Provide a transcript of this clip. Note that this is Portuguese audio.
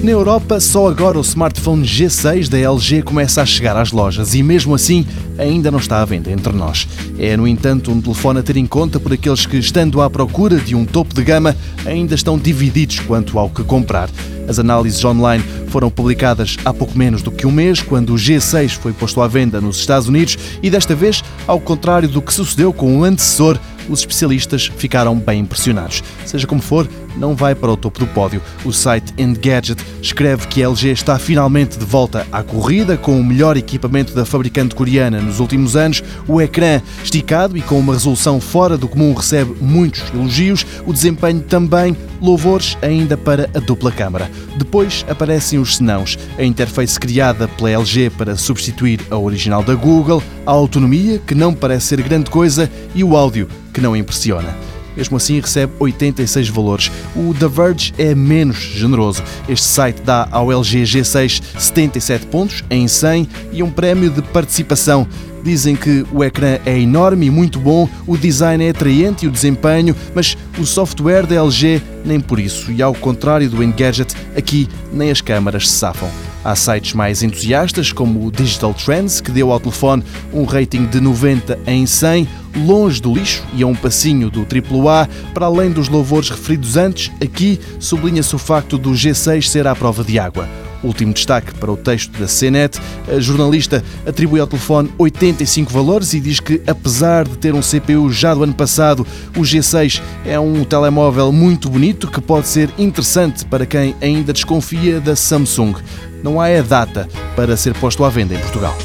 Na Europa, só agora o smartphone G6 da LG começa a chegar às lojas e, mesmo assim, ainda não está à venda entre nós. É, no entanto, um telefone a ter em conta por aqueles que, estando à procura de um topo de gama, ainda estão divididos quanto ao que comprar. As análises online foram publicadas há pouco menos do que um mês, quando o G6 foi posto à venda nos Estados Unidos, e desta vez, ao contrário do que sucedeu com o antecessor, os especialistas ficaram bem impressionados. Seja como for, não vai para o topo do pódio. O site Engadget escreve que a LG está finalmente de volta à corrida com o melhor equipamento da fabricante coreana nos últimos anos. O ecrã esticado e com uma resolução fora do comum recebe muitos elogios. O desempenho também, louvores ainda para a dupla câmara. Depois aparecem os senãos, a interface criada pela LG para substituir a original da Google, a autonomia, que não parece ser grande coisa, e o áudio, que não impressiona. Mesmo assim, recebe 86 valores. O The Verge é menos generoso. Este site dá ao LG G6 77 pontos em 100 e um prémio de participação. Dizem que o ecrã é enorme e muito bom, o design é atraente e o desempenho, mas o software da LG nem por isso. E ao contrário do Engadget, aqui nem as câmaras se safam. Há sites mais entusiastas, como o Digital Trends, que deu ao telefone um rating de 90 em 100, longe do lixo e a um passinho do AAA. Para além dos louvores referidos antes, aqui sublinha-se o facto do G6 ser à prova de água. Último destaque para o texto da CNET, a jornalista atribui ao telefone 85 valores e diz que, apesar de ter um CPU já do ano passado, o G6 é um telemóvel muito bonito que pode ser interessante para quem ainda desconfia da Samsung. Não há a data para ser posto à venda em Portugal.